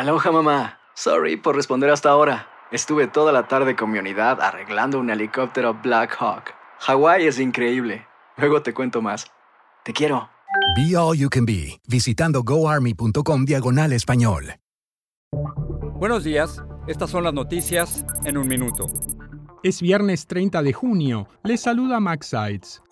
Aloha mamá. Sorry por responder hasta ahora. Estuve toda la tarde con mi unidad arreglando un helicóptero Black Hawk. Hawái es increíble. Luego te cuento más. Te quiero. Be All You Can Be, visitando goarmy.com diagonal español. Buenos días, estas son las noticias en un minuto. Es viernes 30 de junio. Les saluda Max Sides.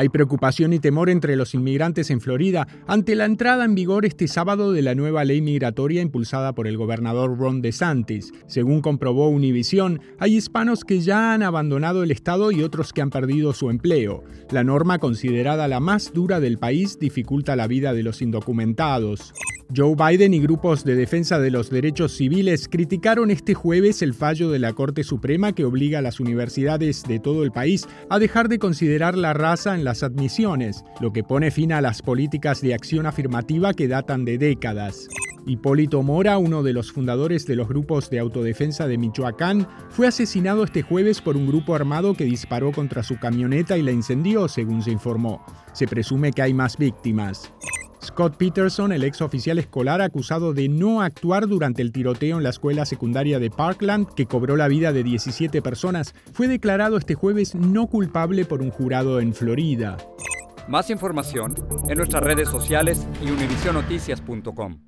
Hay preocupación y temor entre los inmigrantes en Florida ante la entrada en vigor este sábado de la nueva ley migratoria impulsada por el gobernador Ron DeSantis. Según comprobó Univision, hay hispanos que ya han abandonado el estado y otros que han perdido su empleo. La norma, considerada la más dura del país, dificulta la vida de los indocumentados. Joe Biden y grupos de defensa de los derechos civiles criticaron este jueves el fallo de la Corte Suprema que obliga a las universidades de todo el país a dejar de considerar la raza en las admisiones, lo que pone fin a las políticas de acción afirmativa que datan de décadas. Hipólito Mora, uno de los fundadores de los grupos de autodefensa de Michoacán, fue asesinado este jueves por un grupo armado que disparó contra su camioneta y la incendió, según se informó. Se presume que hay más víctimas. Scott Peterson, el ex oficial escolar acusado de no actuar durante el tiroteo en la escuela secundaria de Parkland, que cobró la vida de 17 personas, fue declarado este jueves no culpable por un jurado en Florida. Más información en nuestras redes sociales y univisionoticias.com.